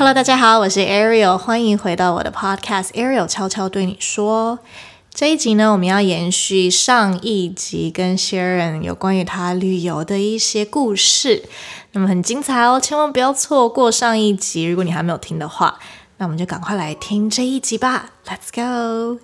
Hello，大家好，我是 Ariel，欢迎回到我的 Podcast Ariel 悄悄对你说。这一集呢，我们要延续上一集跟 Sharon 有关于他旅游的一些故事，那么很精彩哦，千万不要错过上一集。如果你还没有听的话，那我们就赶快来听这一集吧。Let's go。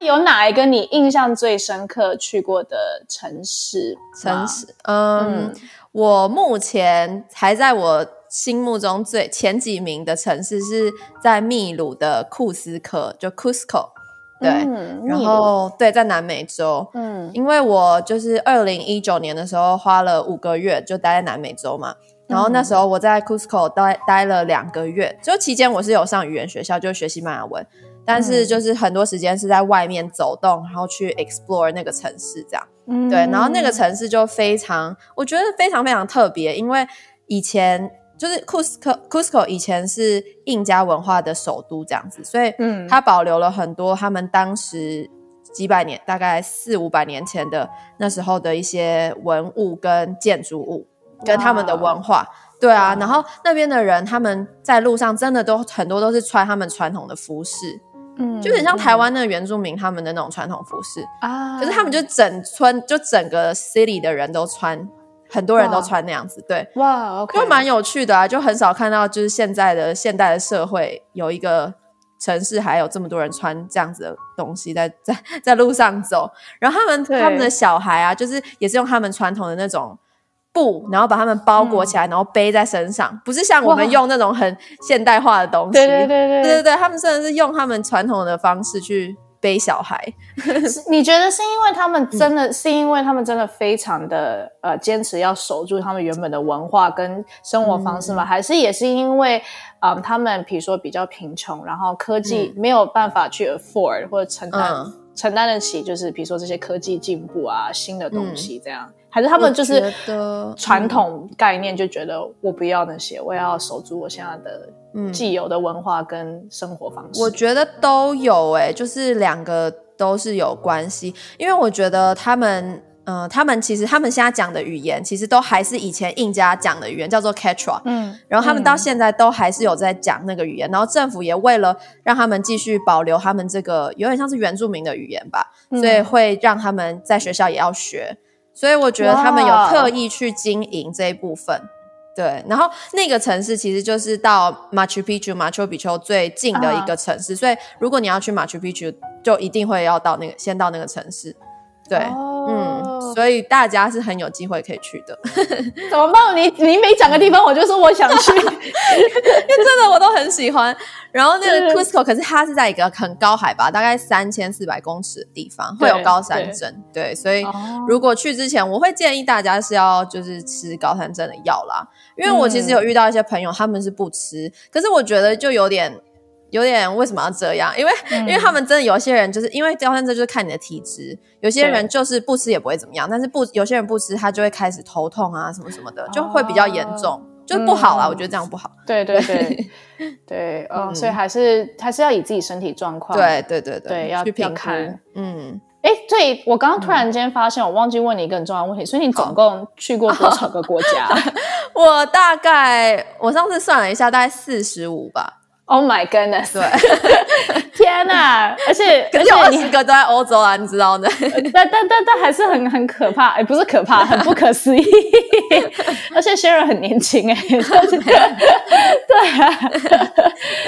有哪一个你印象最深刻去过的城市？城市，嗯，我目前还在我心目中最前几名的城市是在秘鲁的库斯科，就 Cusco。对，然后对，在南美洲，嗯，因为我就是二零一九年的时候花了五个月就待在南美洲嘛，然后那时候我在 Cusco 待待了两个月，就期间我是有上语言学校，就学西班牙文，但是就是很多时间是在外面走动，然后去 explore 那个城市这样，对，然后那个城市就非常，我觉得非常非常特别，因为以前。就是库斯科，库斯科以前是印加文化的首都，这样子，所以嗯，它保留了很多他们当时几百年，大概四五百年前的那时候的一些文物跟建筑物，跟他们的文化，对啊，然后那边的人他们在路上真的都很多都是穿他们传统的服饰，嗯，就很像台湾那个原住民他们的那种传统服饰啊，可是他们就整村就整个 city 的人都穿。很多人都穿那样子，对，哇，就蛮有趣的啊，就很少看到，就是现在的现代的社会有一个城市还有这么多人穿这样子的东西在 在在路上走，然后他们他们的小孩啊，就是也是用他们传统的那种布，然后把他们包裹起来，然后背在身上，不是像我们用那种很现代化的东西，对对对对。对对对，他们甚至是用他们传统的方式去。背小孩，你觉得是因为他们真的是因为他们真的非常的呃坚持要守住他们原本的文化跟生活方式吗？还是也是因为嗯他们比如说比较贫穷，然后科技没有办法去 afford 或者承担承担得起，就是比如说这些科技进步啊新的东西这样？还是他们就是传统概念就觉得我不要那些，我要守住我现在的。既有的文化跟生活方式，我觉得都有诶，就是两个都是有关系。因为我觉得他们，嗯，他们其实他们现在讲的语言，其实都还是以前印加讲的语言，叫做 Quechua。嗯，然后他们到现在都还是有在讲那个语言。然后政府也为了让他们继续保留他们这个有点像是原住民的语言吧，所以会让他们在学校也要学。所以我觉得他们有特意去经营这一部分。对，然后那个城市其实就是到 Machu Picchu 马丘比丘最近的一个城市，所以如果你要去 Machu Picchu，，就一定会要到那个先到那个城市。对，嗯，所以大家是很有机会可以去的。怎么办？你你每讲个地方，我就说我想去，因为真的我都很喜欢。然后那个 Cusco，可是它是在一个很高海拔，大概三千四百公尺的地方，会有高山症。对，所以如果去之前，我会建议大家是要就是吃高山症的药啦。因为我其实有遇到一些朋友，他们是不吃，可是我觉得就有点。有点为什么要这样？因为因为他们真的有些人就是因为高山症就是看你的体质，有些人就是不吃也不会怎么样，但是不有些人不吃他就会开始头痛啊什么什么的，就会比较严重，就不好了。我觉得这样不好。对对对对，嗯，所以还是还是要以自己身体状况。对对对对，要去看。嗯，哎，对我刚刚突然间发现，我忘记问你一个很重要的问题，所以你总共去过多少个国家？我大概我上次算了一下，大概四十五吧。Oh my goodness！对，天哪！而且 而且二十个都在欧洲啊，你知道的。但但但但还是很很可怕，哎，不是可怕，很不可思议。而且 Sharon 很年轻，哎，对啊，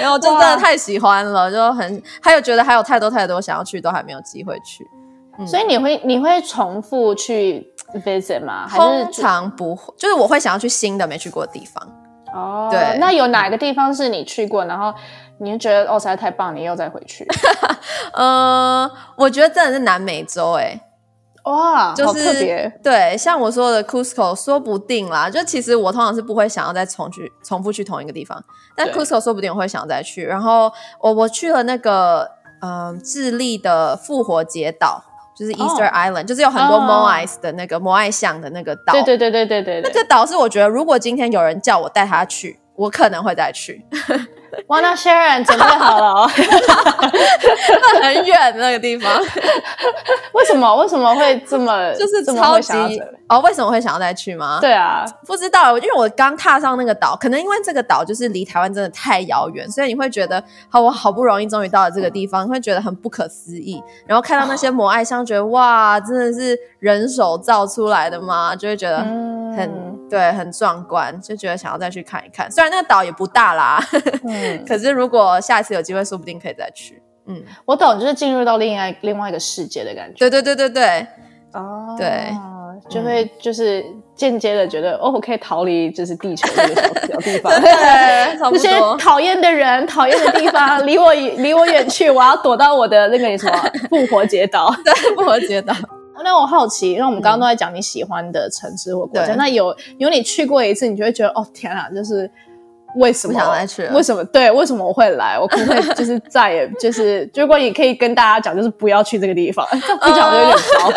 然后就真的太喜欢了，就很还有觉得还有太多太多想要去，都还没有机会去。所以你会你会重复去 visit 吗？通常不会，就是我会想要去新的没去过的地方。哦，对，那有哪个地方是你去过，然后你就觉得哦实在太棒，你又再回去？呃，我觉得真的是南美洲，哎，哇，就是特别对，像我说的 Cusco，说不定啦。就其实我通常是不会想要再重去重复去同一个地方，但 Cusco 说不定我会想再去。然后我我去了那个嗯智利的复活节岛。就是 Easter Island，就是有很多 Moais 的那个摩艾像的那个岛。对对对对对对。那个岛是我觉得，如果今天有人叫我带他去，我可能会再去。哇，那 Sharon 准备好了哦。很远那个地方，为什么？为什么会这么？就是这么超级哦。为什么会想要再去吗？，对啊，不知道，因为我刚踏上那个岛，可能因为这个岛就是离台湾真的太遥远，所以你会觉得，好，我好不容易终于到了这个地方，会觉得很不可思议。然后看到那些摩艾香，觉得哇，真的是人手造出来的吗？就会觉得嗯很、对，很壮观，就觉得想要再去看一看。虽然那个岛也不大啦，嗯，可是如果下一次有机会，说不定可以再去。嗯，我懂，就是进入到另外另外一个世界的感觉。对对对对对，哦，对，就会就是间接的觉得，哦，我可以逃离就是地球这个小小地方。对，差不这些多。讨厌的人、讨厌的地方，离我离我远去！我要躲到我的那个什么复活节岛。对，复活节岛。那我好奇，因为我们刚刚都在讲你喜欢的城市或国家，对那有有你去过一次，你就会觉得，哦天啊，就是为什么不想来去为什么？对，为什么我会来？我可不可以就是再也 就是，如果你可以跟大家讲，就是不要去这个地方，这样不讲就有点高。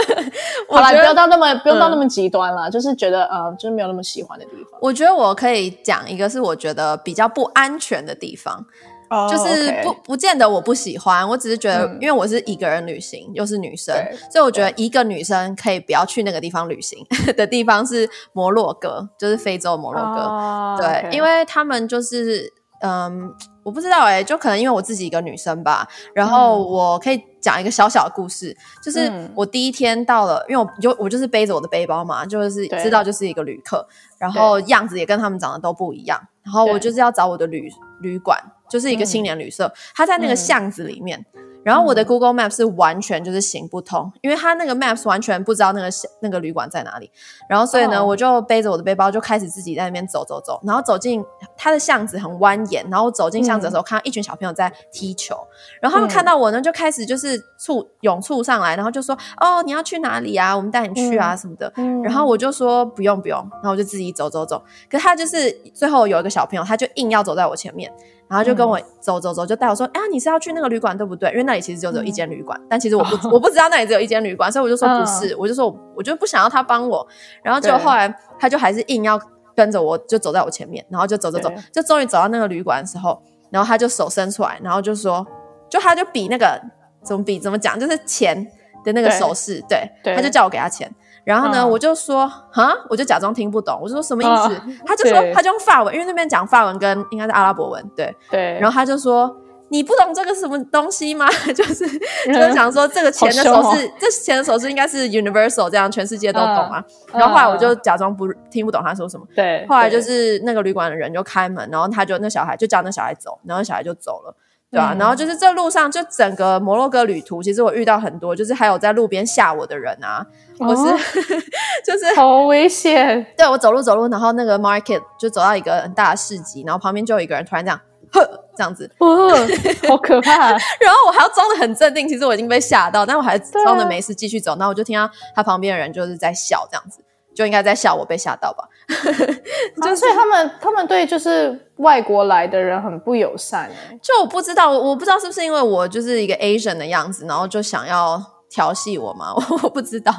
好了，不要到那么不用到嗯那么极端了，就是觉得呃，就是没有那么喜欢的地方。我觉得我可以讲一个是我觉得比较不安全的地方，哦就是不不见得我不喜欢，我只是觉得嗯。因为我是一个人旅行，又是女生，所以我觉得一个女生可以不要去那个地方旅行 的地方是摩洛哥，就是非洲摩洛哥。哦对因为他们就是嗯，我不知道哎、就可能因为我自己一个女生吧，然后我可以讲一个小小的故事，就是嗯。我第一天到了，因为我就我就是背着我的背包嘛，就是知道就是一个旅客，然后样子也跟他们长得都不一样，然后我就是要找我的旅旅馆，就是一个青年旅社，它在那个嗯。巷子里面。然后我的 Google Map 是完全就是行不通，因为它那个 Maps 完全不知道那个那个旅馆在哪里。然后所以呢，哦。我就背着我的背包就开始自己在那边走走走，然后走进它的巷子很蜿蜒，然后走进巷子的时候，看到一群小朋友在踢球，然后他们看到我呢，就开始就是簇涌簇上来，然后就说：“哦，你要去哪里啊？我们带你去啊、什么的。”嗯。然后我就说不用不用，然后我就自己走走走。可他就是最后有一个小朋友，他就硬要走在我前面，然后就跟我走走走，就带我说：“啊，你是要去那个旅馆对不对？因为那里其实就只有一间旅馆，但其实我不、我不知道那里只有一间旅馆，所以我就说不是，我就说我我就不想要他帮我。然后就后来他就还是硬要跟着我，就走在我前面，然后就走走走，就终于走到那个旅馆的时候，然后他就手伸出来，然后就说，就他就比那个怎么比怎么讲，就是钱的那个手势，对，对。他就叫我给他钱。然后呢，嗯我就说哈，我就假装听不懂，我就说什么意思？嗯他 就说他就用法文，因为那边讲法文跟应该是阿拉伯文，对。对，然后他就说：“你不懂这个什么东西吗？就是就是想说这个钱的手势，这钱的手势应该是 universal，这样全世界都懂啊。嗯然后后来我就假装不听不懂他说什么。对，后来就是那个旅馆的人就开门，然后他就那小孩就叫那小孩走，然后小孩就走了。对啊，嗯然后就是这路上就整个摩洛哥旅途，其实我遇到很多，就是还有在路边吓我的人啊，我是、哦 就是好危险，对我走路走路，然后那个 market 就走到一个很大的市集，然后旁边就有一个人突然这样，呵这样子，哦，好可怕！然后我还要装的很镇定，其实我已经被吓到，但我还啊装的没事继续走，然后我就听到他旁边的人就是在笑，这样子就应该在笑我被吓到吧？就所以他们他们对就是外国来的人很不友善哎，就我不知道，我不知道是不是因为我就是一个 Asian 的样子，然后就想要调戏我嘛？我不知道。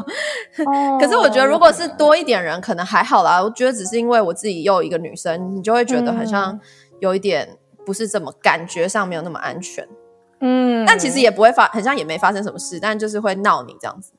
哦可是我觉得如果是多一点人，可能还好啦。我觉得只是因为我自己又一个女生，你就会觉得好像有一点不是这么感觉上没有那么安全。嗯，但其实也不会发，很像也没发生什么事，但就是会闹你这样子。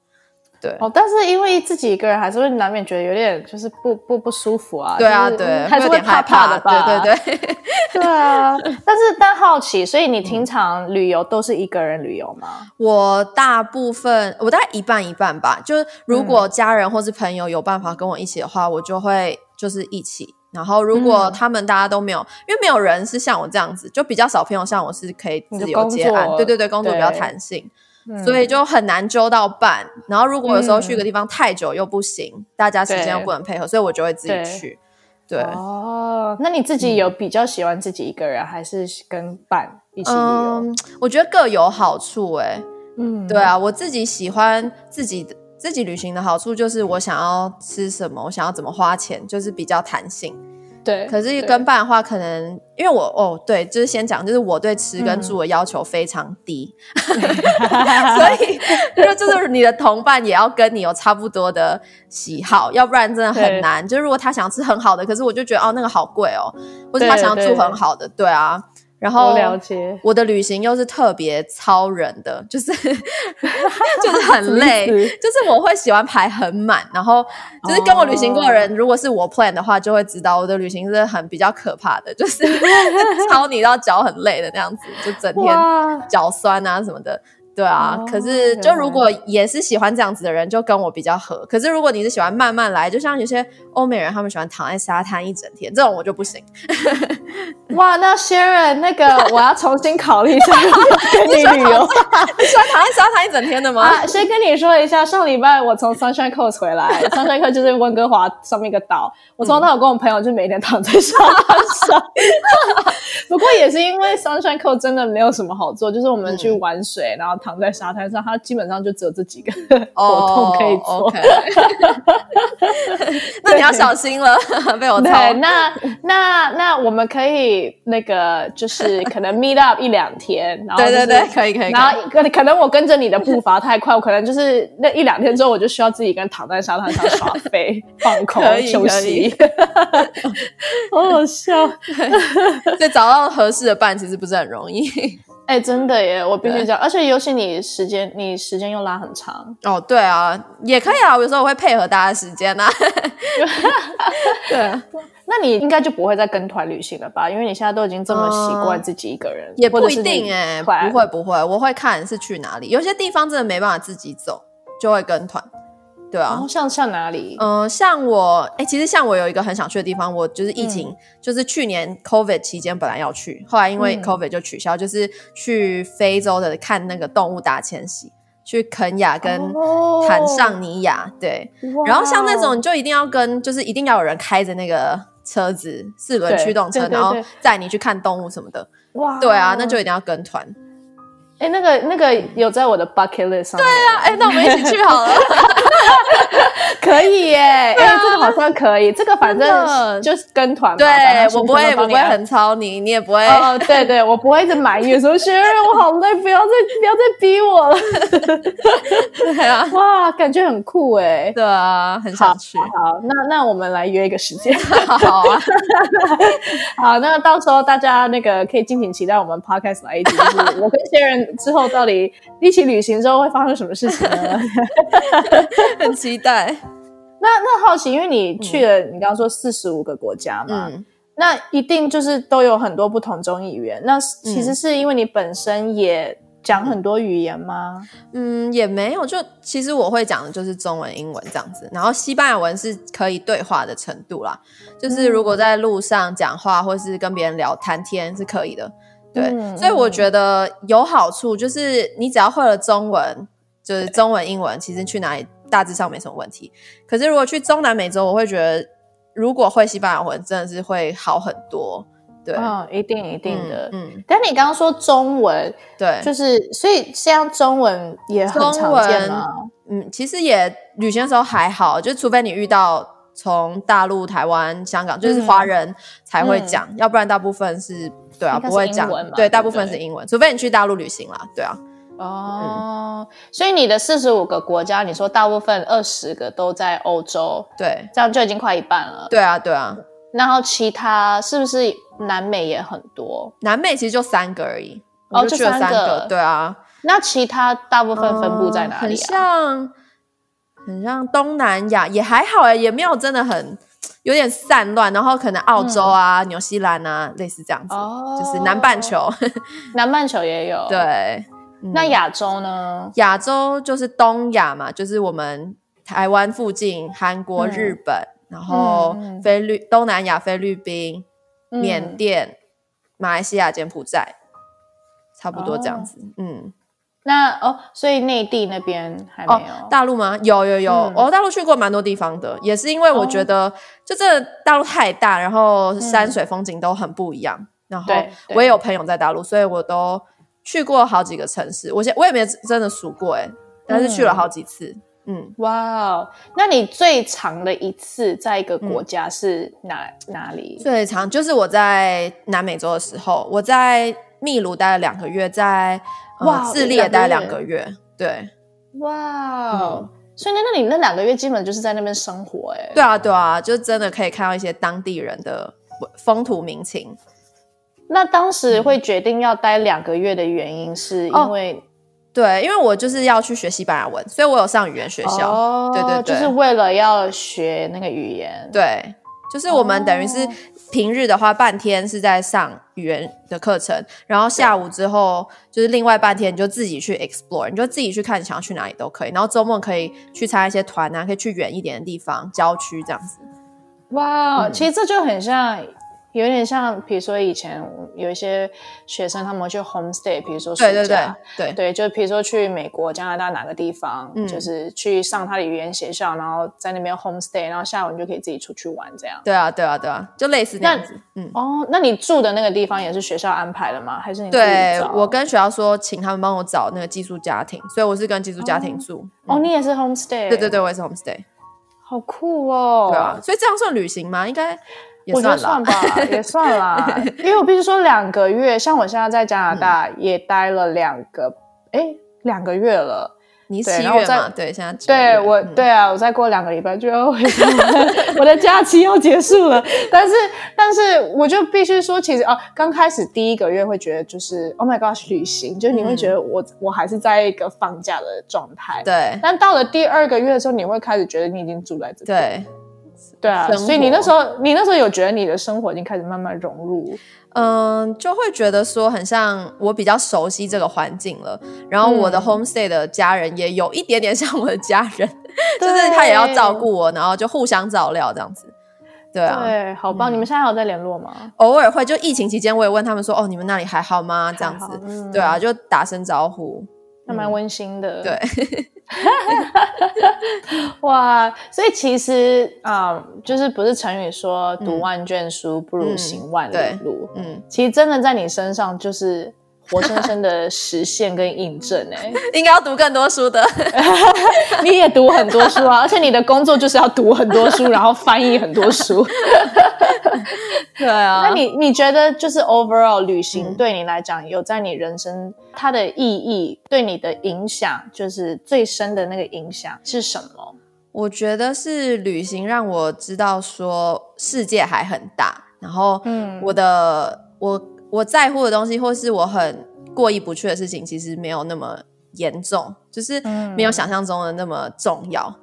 对，哦，但是因为自己一个人，还是会难免觉得有点就是不不不舒服啊。对啊，就是对，还是会有点害怕的吧？对对对。对啊。但是但好奇，所以你平常旅游都是一个人旅游吗？我大部分，我大概一半一半吧。就是如果家人或是朋友有办法跟我一起的话，我就会就是一起。然后如果嗯他们大家都没有，因为没有人是像我这样子，就比较少朋友像我是可以自由接案，你的工作对对对，工作比较对弹性，嗯所以就很难揪到伴。然后如果有时候去个地方太久又不行，大家时间又不能配合，所以我就会自己去。对，哦，那你自己有比较喜欢自己一个人，还是跟伴一起旅游？嗯，我觉得各有好处、欸，嗯，对啊，我自己喜欢自己的自己旅行的好处就是我想要吃什么，我想要怎么花钱，就是比较弹性。对。可是对跟伴的话，可能因为我哦，对，就是先讲，就是我对吃跟住的要求非常低，所以 就就是你的同伴也要跟你有差不多的喜好，要不然真的很对难。就是如果他想吃很好的，可是我就觉得哦那个好贵哦，或者他想要住很好的，对啊。然后我了解。我的旅行又是特别超人的，就是 就是很 累，就是我会喜欢排很满，然后就是跟我旅行过的人，如果是我 plan 的话，就会知道我的旅行是很比较可怕的，就是超你到脚很累的那样子，就整天，脚酸啊什么的。对啊，哦可是就如果也是喜欢这样子的人，就跟我比较合。可是如果你是喜欢慢慢来，就像有些欧美人，他们喜欢躺在沙滩一整天，这种我就不行。哇，那 Sharon 那个我要重新考虑一下 跟你旅游你喜欢躺在沙滩一整天的吗？啊。先跟你说一下，上礼拜我从 Sunshine Coast 回来，Sunshine Coast 就是温哥华上面一个岛。我从头到尾跟我朋友就每天躺在沙滩上，不过也是因为 Sunshine Coast 真的没有什么好做，就是我们去玩水，然后躺在沙滩上，它基本上就只有这几个活动可以做。哦 OK 那你要小心了，被我对，操。那那那我们可以那个就是可能 meet up 一两天，然后、就是、对对对，可以可以。然后可可能我跟着你的步伐太快，我可能就是那一两天之后，我就需要自己一个人躺在沙滩上耍 飞、放空休息，好好笑。对找到合适的伴其实不是很容易。哎、真的耶，我必须讲，而且尤其你时间，你时间又拉很长，哦，对啊，也可以啊。有时候我会配合大家的时间啊。对啊，那你应该就不会再跟团旅行了吧？因为你现在都已经这么习惯自己一个人，嗯也不一定哎、会不会不会，我会看是去哪里。有些地方真的没办法自己走，就会跟团。对啊然后，像像哪里？嗯、像我，哎、其实像我有一个很想去的地方，我就是疫情，嗯就是去年 COVID 期间本来要去，后来因为嗯 COVID 就取消，就是去非洲的看那个动物大迁徙，去肯亚跟哦坦桑尼亚，对。然后像那种你就一定要跟，就是一定要有人开着那个车子，四轮对驱动车，对对然后对载你去看动物什么的。哇，对啊，那就一定要跟团。哎，那个那个有在我的 bucket list 上面。对啊，哎、那我们一起去好了。可以耶！哎、这个好像可以，这个反正就是跟团嘛。对我不会，我不会很操你，你也不会。哦，对对，我不会一直埋怨说学人我好累，不要再不要再逼我了。对啊，哇，感觉很酷哎。对啊，很好想去。好，那那我们来约一个时间。好啊，好，那到时候大家那个可以敬请期待我们 podcast 来一集，就是我跟学人之后到底一起旅行之后会发生什么事情呢？很期待。那那好奇，因为你去了，你刚刚说四十五个国家嘛，嗯，那一定就是都有很多不同种语言。那其实是因为你本身也讲很多语言吗？嗯，也没有，就其实我会讲的就是中文、英文这样子，然后西班牙文是可以对话的程度啦，就是如果在路上讲话或是跟别人聊谈天是可以的。对，嗯所以我觉得有好处，就是你只要会了中文，就是中文、英文，其实去哪里大致上没什么问题。可是如果去中南美洲，我会觉得如果会西班牙文，真的是会好很多。对，嗯，一定一定的。嗯，嗯但你刚刚说中文，对，就是所以像中文也很中常见吗？嗯，其实也旅行的时候还好，就除非你遇到从大陆、台湾、香港，就是华人才会讲，要不然大部分是对啊不会讲对，大部分是英文，除非你去大陆旅行啦，对啊，哦，所以你的四十五个国家，你说大部分二十个都在欧洲，对，这样就已经快一半了。对啊，对啊，然后其他是不是南美也很多？南美其实就三个而已，哦就三个个，对啊，那其他大部分分布在哪很里啊？像很像东南亚，也还好哎、也没有真的很有点散乱，然后可能澳洲啊、纽西兰啊，类似这样子，哦就是南半球，南半球也有。，对。那亚洲呢？亚洲就是东亚嘛，就是我们台湾附近，韩国、嗯日本，然后菲律东南亚菲律宾、嗯缅甸、马来西亚、柬埔寨，差不多这样子。嗯，那哦，所以内地那边还没哦有。，大陆吗？有有有，嗯哦，大陆去过蛮多地方的，也是因为我觉得，就这大陆太大，然后山水风景都很不一样。然后我也有朋友在大陆，所以我都去过好几个城市。我现我也没真的数过哎，但是去了好几次。嗯哇哦，那你最长的一次在一个国家是哪、哪里？最长就是我在南美洲的时候，我在秘鲁待了两个月，在呃哇自立也待了两个月。对，哇哦！所以那那你那两个月基本就是在那边生活哎、对啊，对啊，就真的可以看到一些当地人的风土民情。那当时会决定要待两个月的原因，是因为对，因为我就是要去学西班牙文，所以我有上语言学校。哦，对对对就是为了要学那个语言。对，就是我们等于是哦平日的话，半天是在上语言的课程，然后下午之后就是另外半天你就自己去 explore，你就自己去看你想要去哪里都可以，然后周末可以去参加一些团啊，可以去远一点的地方，郊区这样子。哇，嗯其实这就很像，有点像，比如说以前有一些学生他们去 homestay，比如说暑对对对假，对对，就比如说去美国、加拿大哪个地方，嗯就是去上他的语言学校，然后在那边 homestay，然后下午你就可以自己出去玩这样。对啊，对啊，对啊，就类似那样子。嗯，哦，那你住的那个地方也是学校安排的吗？还是你对找我跟学校说，请他们帮我找那个寄宿家庭，所以我是跟寄宿家庭住。哦，你也是 homestay？对对对，我也是 homestay。好酷哦！对啊，所以这样算旅行吗？应该也我觉得算。吧，也算啦。因为我必须说，两个月，像我现在在加拿大也待了两个，哎、两个月了。你七月嘛？对，现在对我，嗯对啊，我再过两个礼拜就要回家，我的假期要结束了。但是，但是我就必须说，其实啊，刚开始第一个月会觉得就是 Oh my gosh，旅行，就是你会觉得我、我还是在一个放假的状态。对但到了第二个月的时候，你会开始觉得你已经住在这边。对，对啊，所以你那时候，你那时候有觉得你的生活已经开始慢慢融入。嗯，就会觉得说很像我比较熟悉这个环境了，然后我的嗯 homestay 的家人也有一点点像我的家人，就是他也要照顾我，然后就互相照料这样子。对啊，对，好棒！你们现在还有在联络吗？偶尔会就疫情期间，我也问他们说，哦，你们那里还好吗？这样子对啊，就打声招呼。还蛮温馨的。对，哇，所以其实啊、嗯就是不是成语说读万卷书不如行万里路？嗯，其实真的在你身上就是活生生的实现跟印证哎、应该要读更多书的。你也读很多书啊，而且你的工作就是要读很多书，然后翻译很多书。对啊，那你你觉得就是 overall 旅行嗯对你来讲，有在你人生它的意义对你的影响，就是最深的那个影响是什么？我觉得是旅行让我知道说世界还很大，然后嗯我的、我我在乎的东西，或是我很过意不去的事情，其实没有那么严重，就是没有想象中的那么重要。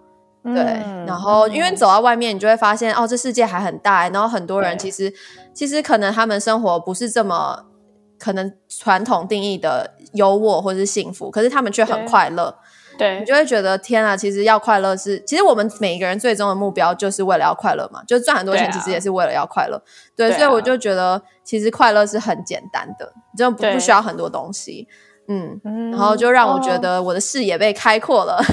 对，嗯然后因为走到外面，你就会发现哦，这世界还很大，然后很多人其实其实可能他们生活不是这么可能传统定义的优渥或是幸福，可是他们却很快乐。对你就会觉得天啊，其实要快乐是，其实我们每一个人最终的目标就是为了要快乐嘛，就是赚很多钱，其实也是为了要快乐。对，所以我就觉得其实快乐是很简单的，就不不需要很多东西。嗯，嗯然后就让我觉哦得我的视野被开阔了。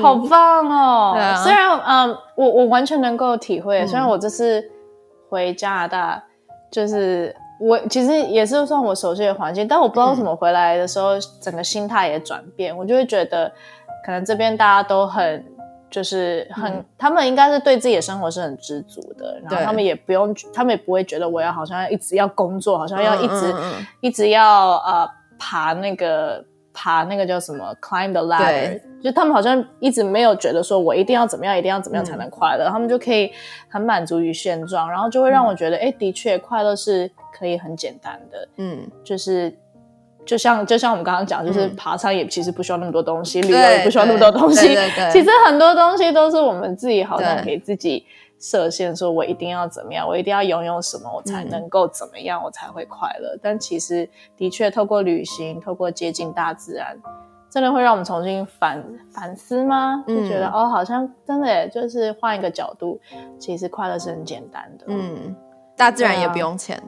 好棒哦！对啊虽然嗯，我我完全能够体会，嗯虽然我这次回加拿大，就是我其实也是算我熟悉的环境，但我不知道为什么回来的时候，整个心态也转变，我就会觉得可能这边大家都很。就是很，嗯。他们应该是对自己的生活是很知足的，然后他们也不用，他们也不会觉得我要好像要一直要工作，好像要一直、一直要呃爬那个爬那个叫什么 climb the ladder，就他们好像一直没有觉得说我一定要怎么样，一定要怎么样嗯才能快乐，他们就可以很满足于现状，然后就会让我觉得，哎、的确快乐是可以很简单的，嗯，就是。就像就像我们刚刚讲，就是嗯。爬山也其实不需要那么多东西，旅游也不需要那么多东西。其实很多东西都是我们自己好像对。给自己设限，说我一定要怎么样，我一定要拥有什么，我才嗯能够怎么样，我才会快乐。但其实的确，透过旅行，透过接近大自然，真的会让我们重新反反思吗？就觉得、嗯哦，好像真的耶就是换一个角度，其实快乐是很简单的。嗯，大自然也不用钱。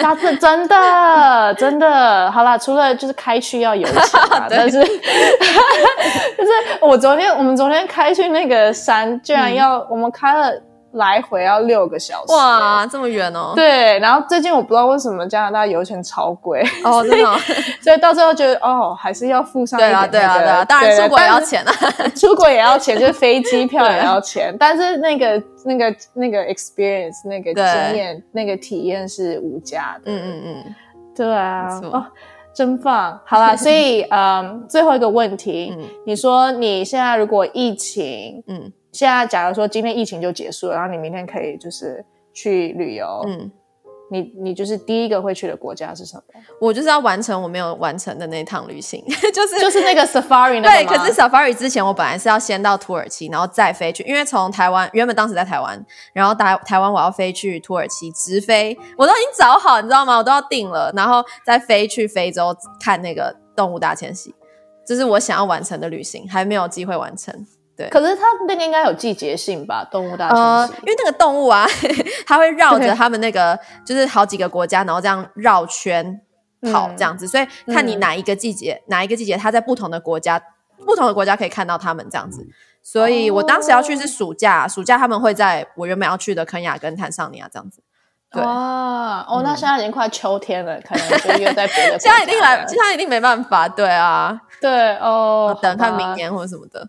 大自真的真的好啦，除了就是开去要有钱啊，但是 就是我昨天我们昨天开去那个山，居然要、我们开了来回要六个小时，哇，这么远哦！对，然后最近我不知道为什么加拿大油钱超贵，哦，真的哦，所以 到最后觉得哦，还是要付上一点、对啊，对啊，对啊，当然出国也要，钱啊。出国也要钱，就是飞机票也要钱，但是那个那个那个 experience 那个对。经验那个体验是无价的，嗯嗯嗯，对啊。没，真棒！好啦，所以嗯，最后一个问题，嗯。你说你现在如果疫情，嗯现在假如说今天疫情就结束了，然后你明天可以就是去旅游，嗯，你你就是第一个会去的国家是什么？我就是要完成我没有完成的那趟旅行，就是就是那个 safari 那对。可是 safari 之前我本来是要先到土耳其，然后再飞去，因为从台湾原本当时在台湾，然后台台湾我要飞去土耳其直飞，我都已经找好，你知道吗？我都要定了，然后再飞去非洲看那个动物大迁徙，这是我想要完成的旅行，还没有机会完成。可是它那个应该有季节性吧？动物大迁徙，因为那个动物啊，它会绕着他们那个，就是好几个国家，然后这样绕圈跑这样子，所以看你哪一个季节，哪一个季节它在不同的国家，不同的国家可以看到它们这样子。所以我当时要去是暑假，暑假他们会在我原本要去的肯雅跟坦桑尼亚这样子。哇，哦，那现在已经快秋天了，可能就约在别的。现在一定来，现在一定没办法，对啊，对哦，等看明年或者什么的。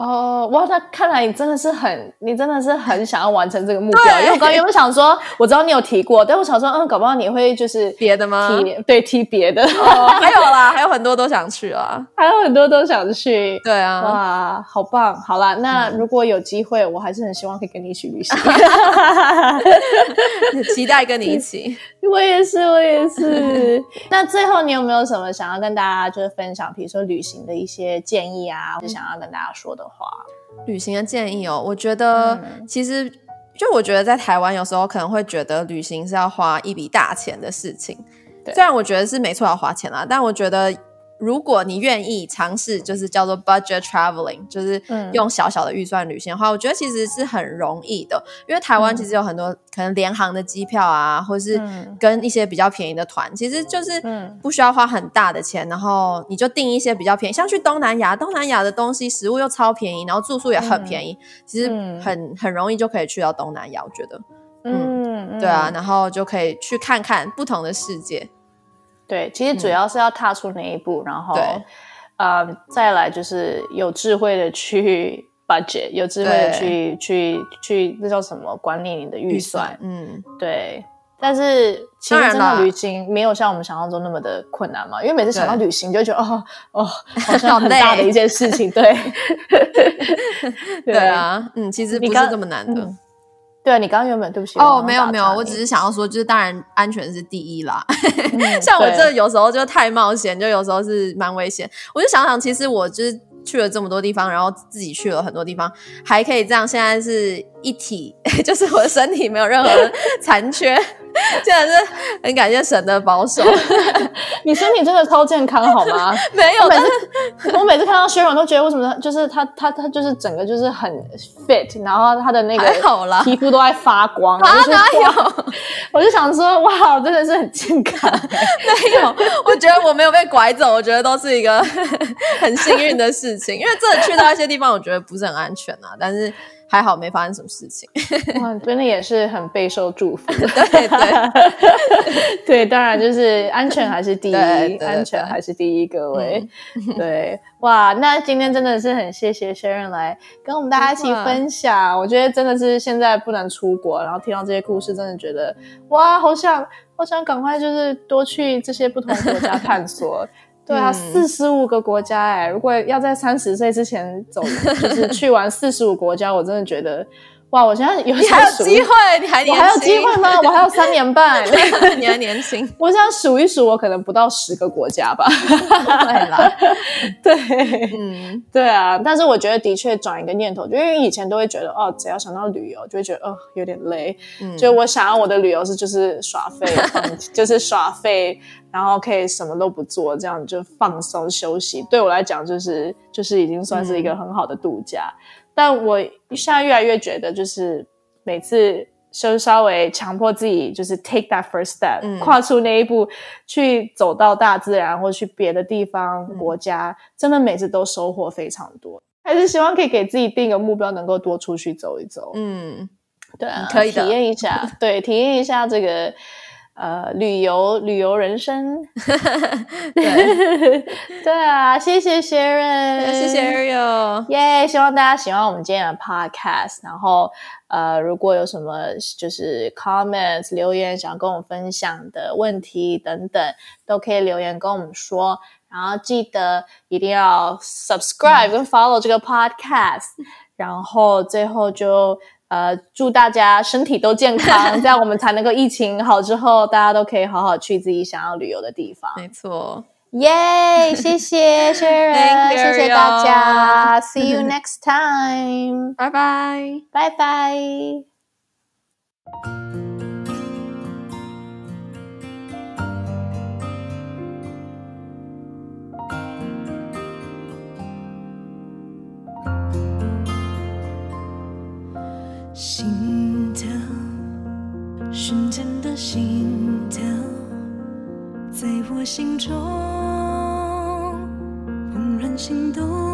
哦，哇，那看来你真的是很，你真的是很想要完成这个目标。因为我刚原本想说，我知道你有提过，但我想说，嗯，搞不好你会就是别的吗？提对提别的，还有啦，还有很多都想去啊，还有很多都想去。对啊，哇，好棒！好啦，那如果有机会，我还是很希望可以跟你一起旅行，期待跟你一起。我也是，我也是。那最后，你有没有什么想要跟大家就是分享，比如说旅行的一些建议啊，或者想要跟大家说的话？旅行的建议哦，我觉得其实就我觉得在台湾有时候可能会觉得旅行是要花一笔大钱的事情，虽然我觉得是没错要花钱啦，但我觉得。如果你愿意尝试，就是叫做 budget traveling，就是用小小的预算旅行的话，我觉得其实是很容易的。因为台湾其实有很多可能联航的机票啊，或者是跟一些比较便宜的团，其实就是不需要花很大的钱，然后你就订一些比较便宜，像去东南亚，东南亚的东西食物又超便宜，然后住宿也很便宜，其实很很容易就可以去到东南亚。我觉得，嗯，对啊，然后就可以去看看不同的世界。对，其实主要是要踏出那一步，然后，呃，再来就是有智慧的去 budget，有智慧的去去去，那叫什么？管理你的预算。嗯，对。但是其实真的旅行没有像我们想象中那么的困难嘛，因为每次想到旅行就觉得哦哦，好像很大的一件事情。对，对啊，嗯，其实不是这么难的。对啊，你刚刚原本对不起哦，没有没有，我只是想要说，就是当然安全是第一啦。像我这有时候就太冒险，就有时候是蛮危险。我就想想，其实我就是去了这么多地方，然后自己去了很多地方，还可以这样，现在是一体，就是我的身体没有任何残缺。真的是很感谢神的保守，你身体真的超健康好吗？没有，每次我每次看到薛软都觉得为什么就是他他他就是整个就是很 fit，然后他的那个皮肤都在发光，哪有？我就想说哇，真的是很健康。没有，我觉得我没有被拐走，我觉得都是一个很幸运的事情，因为真的去到一些地方，我觉得不是很安全啊，但是。还好没发生什么事情，哇，真的也是很备受祝福。对对 对，当然就是安全还是第一，安全还是第一，各位。对，哇，那今天真的是很谢谢 Sharon 来跟我们大家一起分享。我觉得真的是现在不能出国，然后听到这些故事，真的觉得哇，好想好想赶快就是多去这些不同国家探索。对啊，四十五个国家哎！如果要在三十岁之前走，就是去完四十五国家，我真的觉得。哇！我现在有还有机会，你还我还有机会吗？我还有三年半，你还年轻。我想数一数，我可能不到十个国家吧。对啦，对，嗯，对啊。但是我觉得的确转一个念头，就因为以前都会觉得哦，只要想到旅游，就会觉得哦有点累。嗯，就我想要我的旅游是就是耍废，就是耍废，然后可以什么都不做，这样就放松休息。对我来讲，就是就是已经算是一个很好的度假。但我现在越来越觉得，就是每次就稍微强迫自己，就是 take that first step，跨出那一步，去走到大自然或去别的地方、国家，真的每次都收获非常多。还是希望可以给自己定个目标，能够多出去走一走。嗯，对啊，可以体验一下，对，体验一下这个。呃，旅游旅游人生，对 对啊，谢谢 Sharon，谢谢 Ariel，耶！希望大家喜欢我们今天的 Podcast。然后，呃，如果有什么就是 comments 留言想跟我们分享的问题等等，都可以留言跟我们说。然后记得一定要 subscribe 跟 follow 这个 Podcast。然后最后就。呃祝大家身体都健康 这样我们才能够疫情好之后大家都可以好好去自己想要旅游的地方。没错。耶谢谢 shiri 谢谢大家。see you next time 拜拜拜拜心跳瞬间的心跳在我心中怦然心动。